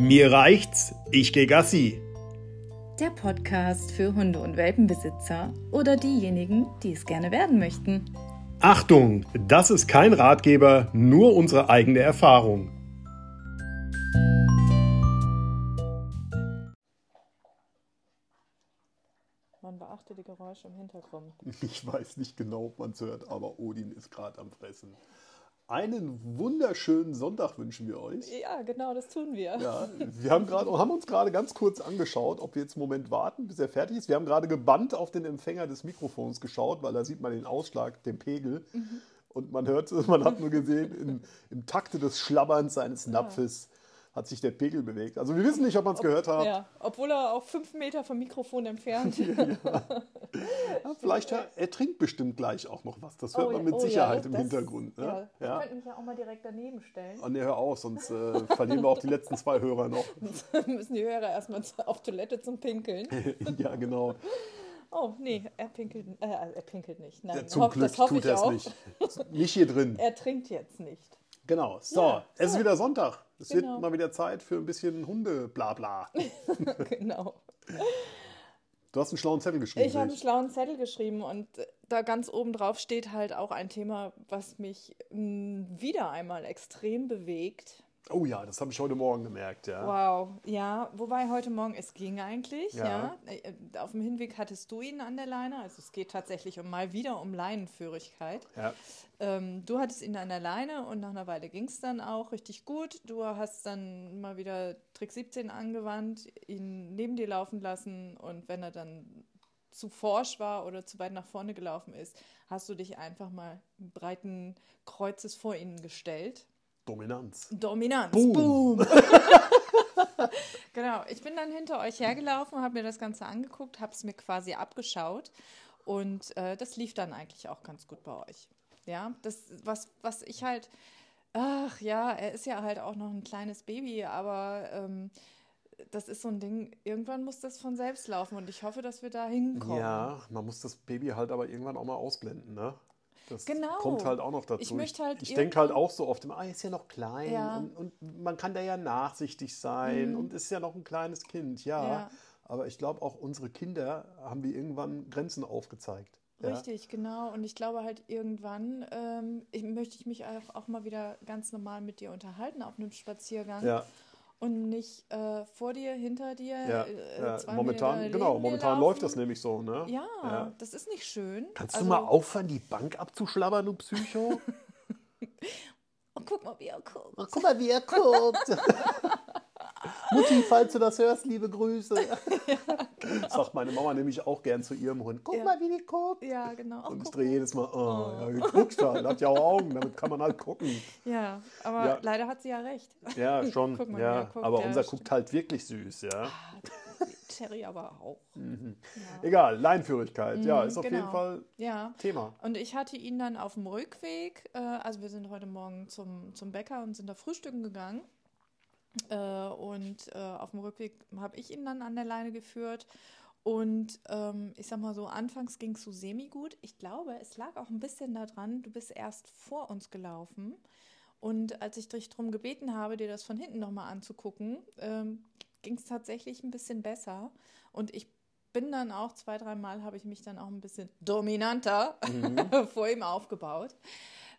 Mir reicht's, ich geh Gassi. Der Podcast für Hunde- und Welpenbesitzer oder diejenigen, die es gerne werden möchten. Achtung, das ist kein Ratgeber, nur unsere eigene Erfahrung. Man beachte die Geräusche im Hintergrund. Ich weiß nicht genau, ob man es hört, aber Odin ist gerade am Fressen. Einen wunderschönen Sonntag wünschen wir euch. Ja, genau, das tun wir. Ja, wir haben, grad, haben uns gerade ganz kurz angeschaut, ob wir jetzt einen Moment warten, bis er fertig ist. Wir haben gerade gebannt auf den Empfänger des Mikrofons geschaut, weil da sieht man den Ausschlag, den Pegel. Und man hört, man hat nur gesehen, im, im Takte des Schlabberns seines Napfes hat sich der Pegel bewegt. Also wir wissen nicht, ob man es gehört hat. Ja, obwohl er auch fünf Meter vom Mikrofon entfernt. Ja, vielleicht, ja, er trinkt bestimmt gleich auch noch was. Das hört man mit Sicherheit im das- Hintergrund. Ne? Ja, Ja. Wir könnten mich ja auch mal direkt daneben stellen. Oh, nee, hör auf, sonst äh, verlieren wir auch die letzten zwei Hörer noch. müssen die Hörer erstmal auf Toilette zum Pinkeln. ja, genau. Oh, nee, er pinkelt, äh, er pinkelt nicht. Nein, Ja, zum hoff- Glück das hoffe tut ich er es auch. nicht. Nicht hier drin. Er trinkt jetzt nicht. Genau. So, Ja, es ist so. wieder Sonntag. Es Genau. wird mal wieder Zeit für ein bisschen Hunde-Blabla. genau. Du hast einen schlauen Zettel geschrieben. Ich habe einen schlauen Zettel geschrieben und äh, da ganz oben drauf steht halt auch ein Thema, was mich mh, wieder einmal extrem bewegt. Oh ja, das habe ich heute Morgen gemerkt, ja. Wow, ja, wobei heute Morgen es ging eigentlich, Ja. ja. Äh, Auf dem Hinweg hattest du ihn an der Leine, also es geht tatsächlich um mal wieder um Leinenführigkeit. Ja. Ähm, du hattest ihn an der Leine und nach einer Weile ging es dann auch richtig gut. Du hast dann mal wieder Trick 17 angewandt, ihn neben dir laufen lassen und wenn er dann zu forsch war oder zu weit nach vorne gelaufen ist, hast du dich einfach mal breiten Kreuzes vor ihn gestellt. Dominanz. Dominanz. Boom. Boom. genau, ich bin dann hinter euch hergelaufen, habe mir das Ganze angeguckt, habe es mir quasi abgeschaut und äh, das lief dann eigentlich auch ganz gut bei euch. Ja, das, was, was ich halt, ach ja, er ist ja halt auch noch ein kleines Baby, aber ähm, das ist so ein Ding, irgendwann muss das von selbst laufen und ich hoffe, dass wir da hinkommen. Ja, man muss das Baby halt aber irgendwann auch mal ausblenden, ne? Das Genau. kommt halt auch noch dazu. Ich möchte halt ich denke halt auch so oft, immer, ah, ist ja noch klein Ja. Mhm. und, und man kann da ja nachsichtig sein und ist ja noch ein kleines Kind, ja. Ja. Aber ich glaube, auch unsere Kinder haben wir irgendwann Grenzen aufgezeigt. Ja? Richtig, genau. Und ich glaube halt irgendwann ähm, ich, möchte ich mich auch, auch mal wieder ganz normal mit dir unterhalten auf einem Spaziergang. Ja, Und nicht äh, vor dir, hinter dir. ja, äh, ja. momentan, genau, momentan läuft das nämlich so, ne? Ja, Ja. das ist nicht schön. Kannst Also- du mal aufhören, die Bank abzuschlabbern, du Psycho? Oh, guck mal, wie er guckt. Guck mal, wie er guckt. Mutti, falls du das hörst, liebe Grüße. Sagt meine Mama nämlich auch gern zu ihrem Hund. Guck Ja. mal, wie die guckt. Ja, genau. Und ich drehe jedes Mal, oh, ja, geguckt halt. Hat ja auch Augen, damit kann man halt gucken. Ja, aber Ja. leider hat sie ja recht. Ja, schon. Guck mal, ja. guckt, aber ja, unser stimmt. guckt halt wirklich süß, ja. Terry aber auch. Egal, Leinführigkeit, ja, ist auf jeden genau. Fall Ja. Thema. Und ich hatte ihn dann auf dem Rückweg, äh, also wir sind heute Morgen zum, zum Bäcker und sind da frühstücken gegangen. Äh, und äh, auf dem Rückweg habe ich ihn dann an der Leine geführt. Und ähm, ich sag mal so, anfangs ging es so semi-gut. Ich glaube, es lag auch ein bisschen daran, du bist erst vor uns gelaufen. Und als ich dich darum gebeten habe, dir das von hinten nochmal anzugucken, ähm, ging es tatsächlich ein bisschen besser. Und ich bin dann auch zwei, dreimal habe ich mich dann auch ein bisschen dominanter vor ihm aufgebaut.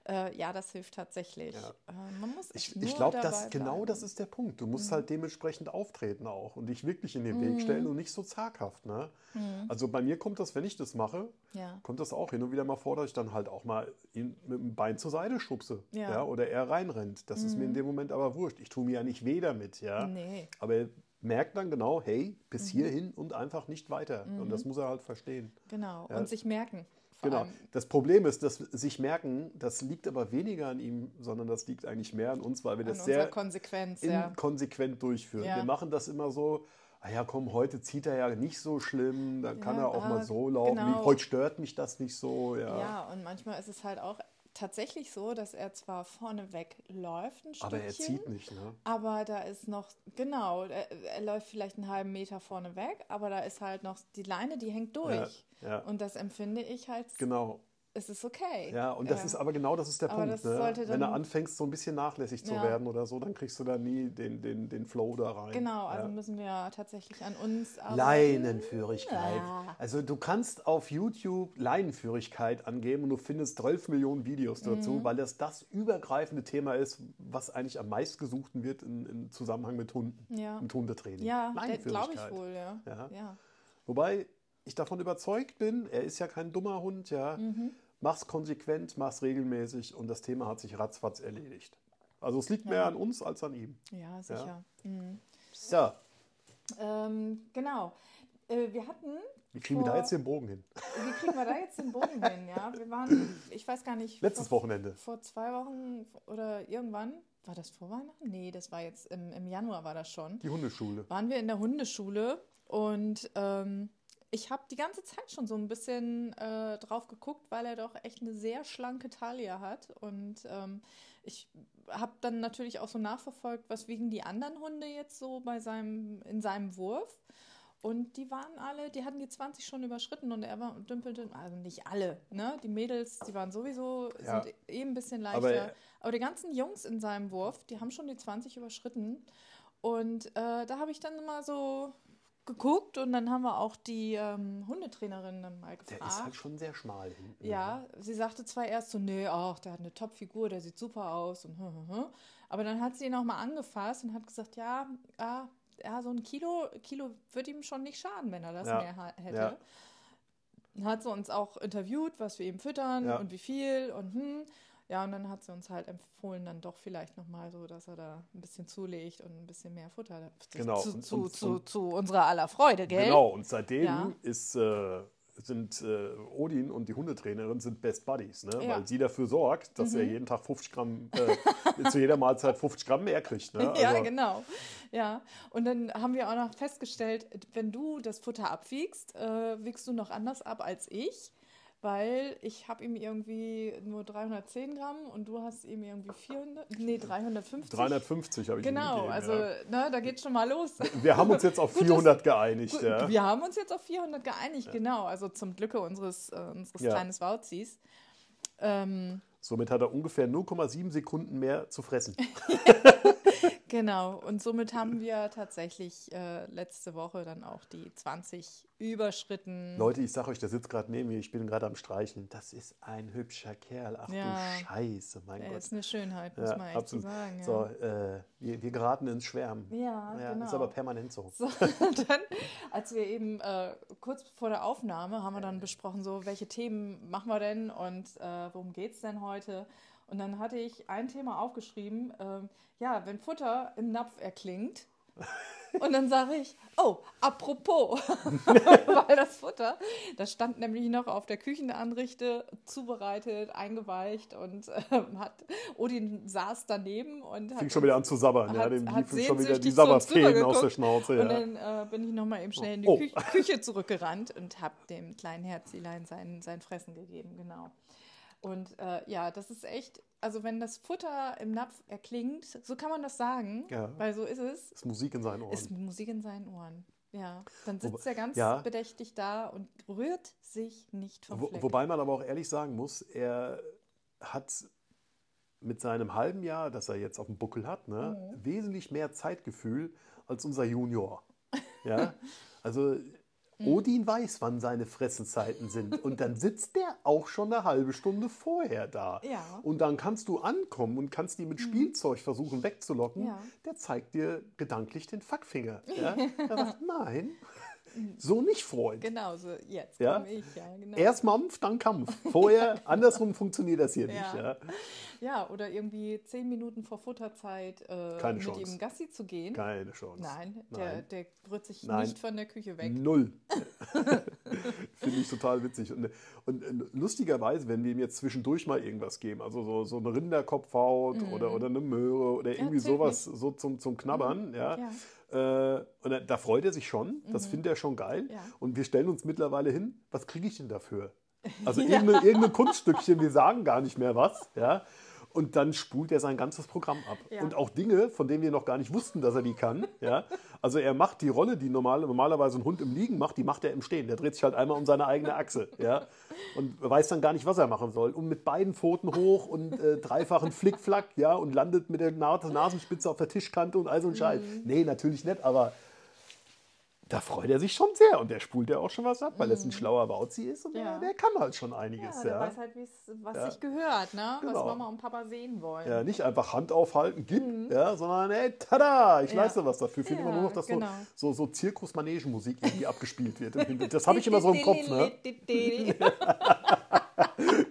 Äh, ja, das hilft tatsächlich. Ja. Äh, man muss Ich, ich glaube, genau bleiben. das ist der Punkt. Du musst Mhm. halt dementsprechend auftreten auch und dich wirklich in den Weg stellen und nicht so zaghaft. Ne? Mhm. Also bei mir kommt das, wenn ich das mache, Ja. kommt das auch hin und wieder mal vor, dass ich dann halt auch mal ihn mit dem Bein zur Seite schubse. Ja. Ja. oder er reinrennt. Das ist mir in dem Moment aber wurscht. Ich tue mir ja nicht weh damit. Ja? Nee. Aber er merkt dann genau, hey, bis hierhin und einfach nicht weiter. Und das muss er halt verstehen. Genau. Und sich merken. Genau. Das Problem ist, dass sich merken, das liegt aber weniger an ihm, sondern das liegt eigentlich mehr an uns, weil wir das sehr Konsequenz, ja. inkonsequent durchführen. Ja. Wir machen das immer so, ah ja, komm, heute zieht er ja nicht so schlimm, dann kann Ja, er auch mal ah, so laufen. genau. Heute stört mich das nicht so. Ja. Ja, und manchmal ist es halt auch tatsächlich so, dass er zwar vorne weg läuft ein aber er Stückchen, zieht nicht, ne? aber da ist noch, genau, er, er läuft vielleicht einen halben Meter vorne weg, aber da ist halt noch die Leine, die hängt durch. Ja, ja. Und das empfinde ich halt Genau. Es ist okay. Ja, und das Ja. ist aber genau das ist der Aber Punkt. Ne? Wenn du anfängst, so ein bisschen nachlässig zu Ja. werden oder so, dann kriegst du da nie den, den, den Flow da rein. Genau, also ja. müssen wir tatsächlich an uns arbeiten. Leinenführigkeit. Also du kannst auf YouTube Leinenführigkeit angeben und du findest 12 Millionen Videos dazu, Mhm. weil das das übergreifende Thema ist, was eigentlich am meistgesuchten wird in, im Zusammenhang mit Hunden, Ja. mit Hundetraining. Ja, glaube ich wohl, ja. Wobei ich davon überzeugt bin, er ist ja kein dummer Hund, ja. Mhm. Mach's konsequent, mach's regelmäßig und das Thema hat sich ratzfatz erledigt. Also es liegt mehr Ja. an uns als an ihm. Ja, sicher. Mhm. So, Ähm, genau. Äh, wir hatten. wie kriegen wir da vor- jetzt den Bogen hin? Wie kriegen wir da jetzt den Bogen hin? Ja, wir waren, ich weiß gar nicht. Letztes vor, Wochenende. Vor zwei Wochen oder irgendwann. War das vor Weihnachten? Nee, das war jetzt im, im Januar war das schon. Die Hundeschule. waren wir in der Hundeschule und ähm, ich habe die ganze Zeit schon so ein bisschen äh, drauf geguckt, weil er doch echt eine sehr schlanke Taille hat. Und ähm, ich habe dann natürlich auch so nachverfolgt, was wiegen die anderen Hunde jetzt so bei seinem, in seinem Wurf. Und die waren alle, die hatten die 20 schon überschritten und er war dümpelte, also nicht alle, ne? Die Mädels, die waren sowieso, Ja. sind eh ein bisschen leichter. Aber Aber, er- die ganzen Jungs in seinem Wurf, die haben schon die 20 überschritten. Und äh, da habe ich dann mal so geguckt und dann haben wir auch die ähm, Hundetrainerin dann mal Der gefragt. ist halt schon sehr schmal hinten. Ja, sie sagte zwar erst so, nee, ach, der hat eine Top-Figur, der sieht super aus und hm, hm, hm. aber dann hat sie ihn auch mal angefasst und hat gesagt, ja, ah, ja, so ein Kilo, Kilo wird ihm schon nicht schaden, wenn er das Ja, mehr hätte. ja. Hat sie uns auch interviewt, was wir ihm füttern Ja. und wie viel und hm. Ja, und dann hat sie uns halt empfohlen, dann doch vielleicht nochmal so, dass er da ein bisschen zulegt und ein bisschen mehr Futter. Genau, Zu, zu, und- zu, und- zu unserer aller Freude, gell? Genau, und seitdem Ja. ist, äh, sind äh, Odin und die Hundetrainerin sind Best Buddies, ne? Ja. Mhm. weil sie dafür sorgt, dass er jeden Tag 50 Gramm, äh, zu jeder Mahlzeit 50 Gramm mehr kriegt. Ne? Ja, Also, genau. Ja, und dann haben wir auch noch festgestellt, wenn du das Futter abwiegst, äh, wiegst du noch anders ab als ich, weil ich habe ihm irgendwie nur 310 Gramm und du hast ihm irgendwie 400, nee, 350. 350 habe ich ihm Genau, gegeben, also ja. ne, da geht schon mal los. Wir haben uns jetzt auf Gut, 400 geeinigt. Gut, Ja. Wir haben uns jetzt auf 400 geeinigt, genau, also zum Glücke unseres, äh, unseres Ja. kleines Wauzis. Ähm, Somit hat er ungefähr 0,7 Sekunden mehr zu fressen. Genau, und somit haben wir tatsächlich äh, letzte Woche dann auch die 20 überschritten. Leute, ich sage euch, der sitzt gerade neben mir, ich bin gerade am Streicheln. Das ist ein hübscher Kerl. Ach Ja. du Scheiße, mein Er Gott. ist eine Schönheit, muss Ja, man echt absolut. so sagen. Ja. So, äh, wir, wir geraten ins Schwärmen. Ja, Ja, genau. ist aber permanent so. So, dann, als wir eben äh, kurz vor der Aufnahme haben wir dann besprochen, so welche Themen machen wir denn und äh, worum geht es denn heute? Und dann hatte ich ein Thema aufgeschrieben, ähm, ja, wenn Futter im Napf erklingt. Und dann sage ich, oh, apropos, weil das Futter, das stand nämlich noch auf der Küchenanrichte, zubereitet, eingeweicht und ähm, hat, Odin saß daneben und hat Fing schon wieder an zu sabbern. ja, hat- dem hat liefen schon wieder die Sabberfäden aus der. Schnauze. Und Ja. dann äh, bin ich nochmal eben schnell in die Oh. Küche, Küche zurückgerannt und habe dem kleinen Herzilein sein, sein Fressen gegeben, genau. Und äh, ja, das ist echt, also wenn das Futter im Napf erklingt, so kann man das sagen, Ja. weil so ist es, ist Musik in seinen Ohren. ist Musik in seinen Ohren. Ja, dann sitzt er ganz ja. bedächtig da und rührt sich nicht vom Wo, Fleck. wobei man aber auch ehrlich sagen muss, er hat mit seinem halben Jahr, das er jetzt auf dem Buckel hat, ne, Mhm. wesentlich mehr Zeitgefühl als unser Junior. Ja? Also Mhm. Odin weiß, wann seine Fressenzeiten sind. Und dann sitzt der auch schon eine halbe Stunde vorher da. Ja. Mhm. Und dann kannst du ankommen und kannst ihn mit Spielzeug versuchen wegzulocken. Ja. Der zeigt dir gedanklich den Fackfinger. Ja? Er sagt, nein, so nicht, Freund. Genau, so jetzt Ja? komme ich, ja, genau. Erst Mampf, dann Kampf. Vorher, andersrum funktioniert das hier nicht. Ja. Ja. Ja, oder irgendwie zehn Minuten vor Futterzeit äh, Keine mit Chance. ihm Gassi zu gehen. Keine Chance. Nein, der, Nein. der rührt sich Nein. nicht von der Küche weg. Null. Finde ich total witzig. Und, und äh, lustigerweise, wenn wir ihm jetzt zwischendurch mal irgendwas geben, also so, so eine Rinderkopfhaut oder, oder eine Möhre oder irgendwie Mhm. sowas so zum, zum Knabbern, ja. Ja. Äh, und da, da freut er sich schon, das findet er schon geil. Mhm. Ja. Und wir stellen uns mittlerweile hin, was kriege ich denn dafür? Also irgendeine Kunststückchen, wir sagen gar nicht mehr was, ja. Und dann spult er sein ganzes Programm ab. Ja. Und auch Dinge, von denen wir noch gar nicht wussten, dass er die kann. Ja? Also er macht die Rolle, die normal, normalerweise ein Hund im Liegen macht, die macht er im Stehen. Der dreht sich halt einmal um seine eigene Achse. Ja? Und weiß dann gar nicht, was er machen soll. Und mit beiden Pfoten hoch und äh, dreifachen Flickflack, ja, und landet mit der Nasenspitze auf der Tischkante und all so ein Scheiß. Nee, natürlich nicht, aber da freut er sich schon sehr und der spult ja auch schon was ab, weil es ein schlauer Bauzi ist und Ja. der, der kann halt schon einiges. Ja, Ja, der weiß halt, was Ja. sich gehört, ne? Genau. was Mama und Papa sehen wollen. Ja, nicht einfach Hand aufhalten, gib, ja, sondern hey, tada, ich Mhm. Ja. leiste was dafür. Fehlt immer Ja, nur noch, dass genau. so, so, so Zirkus-Manegen-Musik irgendwie abgespielt wird. Das habe ich immer so im Kopf, ne?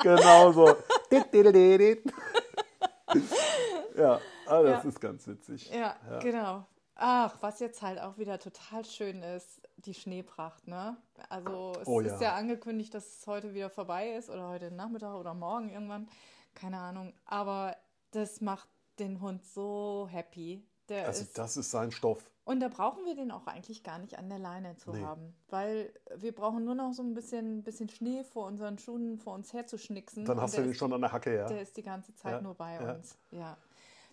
Genau so. ja, ah, das Ja. ist ganz witzig. Ja, genau. Ach, was jetzt halt auch wieder total schön ist, die Schneepracht, ne? Also es Oh ist ja. angekündigt, dass es heute wieder vorbei ist oder heute Nachmittag oder morgen irgendwann, keine Ahnung. Aber das macht den Hund so happy. Der Also ist, das ist sein Stoff. und da brauchen wir den auch eigentlich gar nicht an der Leine zu Nee. haben, weil wir brauchen nur noch so ein bisschen, bisschen Schnee vor unseren Schuhen vor uns herzuschnicksen. Dann hast du den schon an der Hacke, ja. der ist die ganze Zeit Ja, nur bei ja. uns. Ja.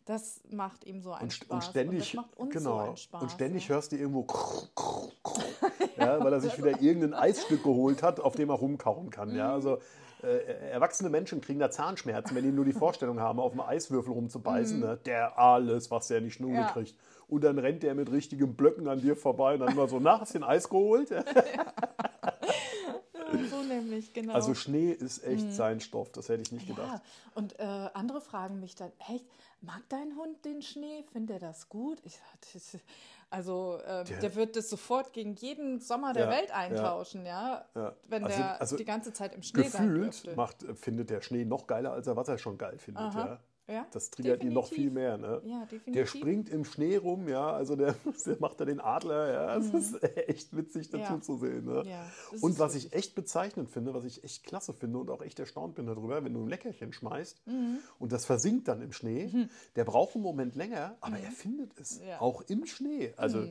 Das macht ihm so einen Und, Spaß. und ständig, uns genau, so und ständig ja. hörst du irgendwo, ja, weil er sich wieder irgendein Eisstück geholt hat, auf dem er rumkauen kann. Ja, Mhm. also äh, erwachsene Menschen kriegen da Zahnschmerzen, wenn die nur die Vorstellung haben, auf einem Eiswürfel rumzubeißen. Ne? Der alles, was der nicht nur Mhm. Ja. kriegt. Und dann rennt der mit richtigen Blöcken an dir vorbei und dann immer so, nach, hast du den Eis geholt? So nämlich, genau. Also Schnee ist echt sein Stoff, das hätte ich nicht ja, gedacht. und äh, andere fragen mich dann, echt, mag dein Hund den Schnee? Findet er das gut? Ich sag, das, also ähm, Der- der, wird das sofort gegen jeden Sommer der Ja, Welt eintauschen, ja. Ja. Wenn Also- der also die ganze Zeit im Schnee sein Gefühlt dürfte. macht, findet der Schnee noch geiler, als er was er schon geil findet. Aha. Ja. Ja, Das triggert ihn noch viel definitiv. mehr. Ne? Ja, definitiv. Der springt im Schnee rum, ja, also der, der macht da den Adler, ja, es ist echt witzig dazu Mhm. Ja. zu sehen. Ne? Ja, und was wirklich- ich echt bezeichnend finde, was ich echt klasse finde und auch echt erstaunt bin darüber, wenn du ein Leckerchen schmeißt Mhm. und das versinkt dann im Schnee, der braucht einen Moment länger, aber er findet es Mhm. Mhm. auch im Schnee. Also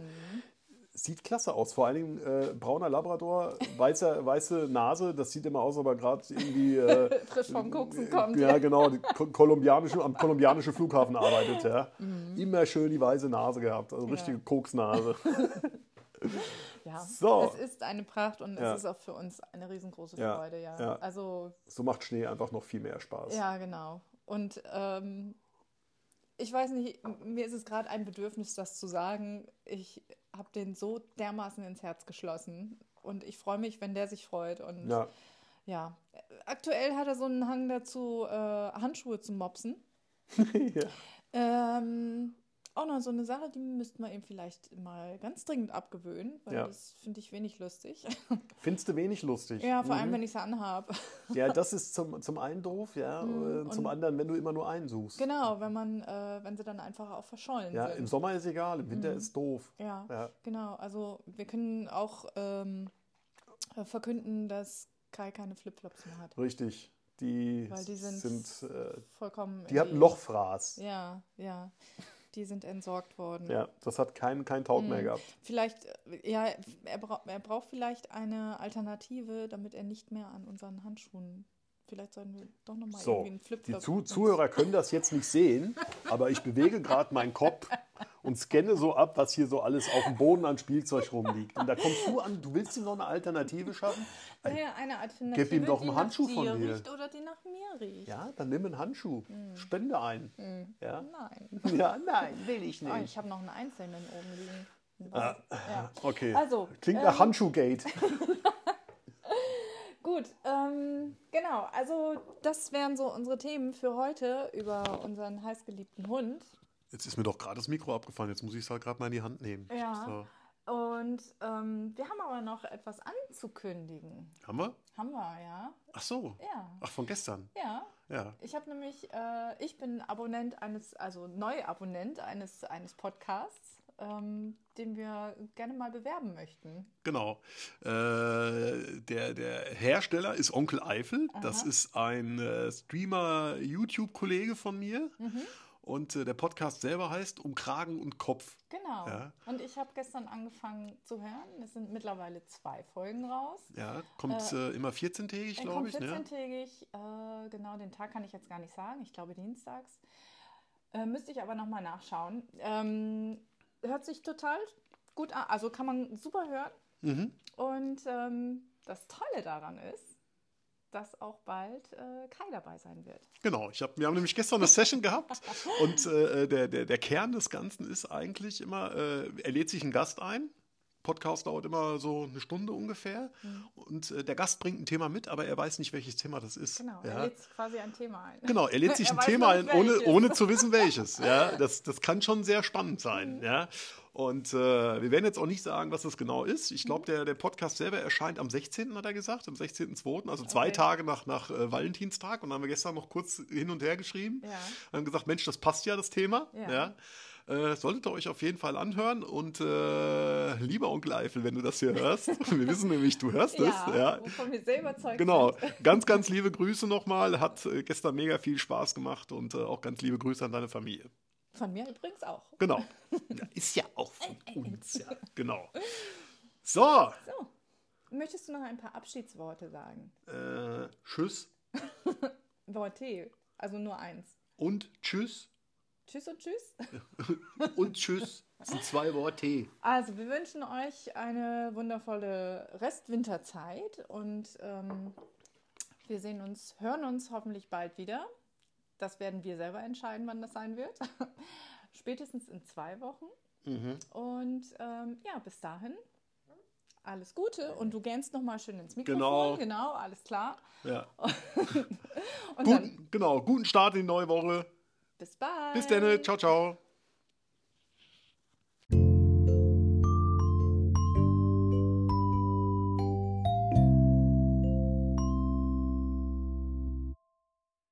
sieht klasse aus. Vor allen Dingen äh, brauner Labrador, weißer, weiße Nase, das sieht immer aus, aber gerade irgendwie äh, frisch vom Koksen kommt. ja, genau, die ko- kolumbianische, am kolumbianischen Flughafen arbeitet, ja. Immer schön die weiße Nase gehabt, also richtige Koksnase. Ja, So. es ist eine Pracht und Ja. es ist auch für uns eine riesengroße Ja, Freude, ja. ja. Also, So macht Schnee einfach noch viel mehr Spaß. ja, genau. Und ähm, ich weiß nicht, mir ist es gerade ein Bedürfnis, das zu sagen. Ich habe den so dermaßen ins Herz geschlossen und ich freue mich, wenn der sich freut. Und ja, Ja. aktuell hat er so einen Hang dazu, äh, Handschuhe zu mopsen. ja. Ähm, auch noch so eine Sache, die müssten wir ihm vielleicht mal ganz dringend abgewöhnen, weil Ja. das finde ich wenig lustig. Findest du wenig lustig? Ja, vor allem, Mhm. wenn ich es anhabe. Ja, das ist zum, zum einen doof, ja. Mhm, äh, zum anderen, wenn du immer nur einen suchst. Genau, wenn man, äh, wenn sie dann einfach auch verschollen Ja, sind. im Sommer ist egal, im Winter ist doof. ja, Ja. genau. Also wir können auch ähm, äh, verkünden, dass Kai keine Flipflops mehr hat. Richtig. Die, die sind, sind äh, vollkommen. die hat ein Lochfraß. Ja, ja. Die sind entsorgt worden. Ja, das hat keinen kein Taug mehr Mhm. gehabt. Vielleicht, äh, ja, er, bra er braucht vielleicht eine Alternative, damit er nicht mehr an unseren Handschuhen. Vielleicht sollten wir doch nochmal So, irgendwie einen die Flipflop. Zu Zuhörer können das jetzt nicht sehen, aber ich bewege gerade meinen Kopf und scanne so ab, was hier so alles auf dem Boden an Spielzeug rumliegt. Und da kommst du an, du willst ihm noch eine Alternative schaffen? Naja, eine Alternative, Gib ihm doch einen die Handschuh nach von dir dir. riecht oder die nach mir riecht. Ja, dann nimm einen Handschuh, spende einen. Ja? Nein. ja, nein, will ich Oh, nicht. ich habe noch einen einzelnen oben liegen. Ah, Ja. Okay, Also, klingt ähm, nach Handschuhgate. Gut, ähm, genau. Also, das wären so unsere Themen für heute über unseren heißgeliebten Hund. Jetzt ist mir doch gerade das Mikro abgefallen, jetzt muss ich es halt gerade mal in die Hand nehmen. Ja. So. Und ähm, wir haben aber noch etwas anzukündigen. Haben wir? Haben wir, ja. Ach so. Ja. Ach, von gestern. Ja. Ja. Ich habe nämlich, äh, ich bin Abonnent eines, also Neuabonnent eines, eines Podcasts, ähm, den wir gerne mal bewerben möchten. Genau. Äh, der, der Hersteller ist Onkel Eifel. Das ist ein äh, Streamer-YouTube-Kollege von mir. Mhm. Und äh, der Podcast selber heißt Um Kragen und Kopf. Genau. Ja. Und ich habe gestern angefangen zu hören. Es sind mittlerweile zwei Folgen raus. Ja, kommt äh, immer 14-tägig, Er glaube ich. Ne? 14-tägig. Äh, genau, den Tag kann ich jetzt gar nicht sagen. Ich glaube dienstags. Äh, müsste ich aber nochmal nachschauen. Ähm, hört sich total gut an. Also kann man super hören. Mhm. Und ähm, das Tolle daran ist, dass auch bald äh, Kai dabei sein wird. Genau, ich hab, wir haben nämlich gestern eine Session gehabt und äh, der, der, der Kern des Ganzen ist eigentlich immer, äh, er lädt sich einen Gast ein. Podcast dauert immer so eine Stunde ungefähr und äh, der Gast bringt ein Thema mit, aber er weiß nicht, welches Thema das ist. Genau, ja. er lädt sich quasi ein Thema ein. Genau, er lädt sich Er ein Thema ein, ohne, ohne zu wissen, welches. Ja, das, das kann schon sehr spannend Mhm. sein. Ja. Und äh, wir werden jetzt auch nicht sagen, was das genau ist. Ich Mhm. glaube, der, der Podcast selber erscheint am 16., hat er gesagt, am 16.02., also zwei Okay. Tage nach, nach äh, Valentinstag. Und dann haben wir gestern noch kurz hin und her geschrieben. Ja. Haben gesagt, Mensch, das passt ja, das Thema. Ja. Ja. Äh, solltet ihr euch auf jeden Fall anhören. Und äh, lieber Onkel Eifel, wenn du das hier hörst, wir wissen nämlich, du hörst es. Ja, Ja. wovon wir sehr überzeugt Genau, sind. ganz, ganz liebe Grüße nochmal. Hat äh, gestern mega viel Spaß gemacht und äh, auch ganz liebe Grüße an deine Familie. Von mir übrigens auch. Genau. Ja, ist ja auch von uns, ja. Genau. So, So, möchtest du noch ein paar Abschiedsworte sagen? äh, Tschüss Worte, also nur eins. und Tschüss Tschüss und Tschüss. und Tschüss. Das sind zwei Worte. Also, wir wünschen euch eine wundervolle Restwinterzeit und ähm, wir sehen uns, hören uns hoffentlich bald wieder. Das werden wir selber entscheiden, wann das sein wird. Spätestens in zwei Wochen. Und ähm, ja, bis dahin alles Gute und du gähnst noch mal schön ins Mikrofon. Genau. Genau, alles klar. Ja. Und dann Guten, genau, guten Start in die neue Woche. Bis bald. Bis dann. Ciao, ciao.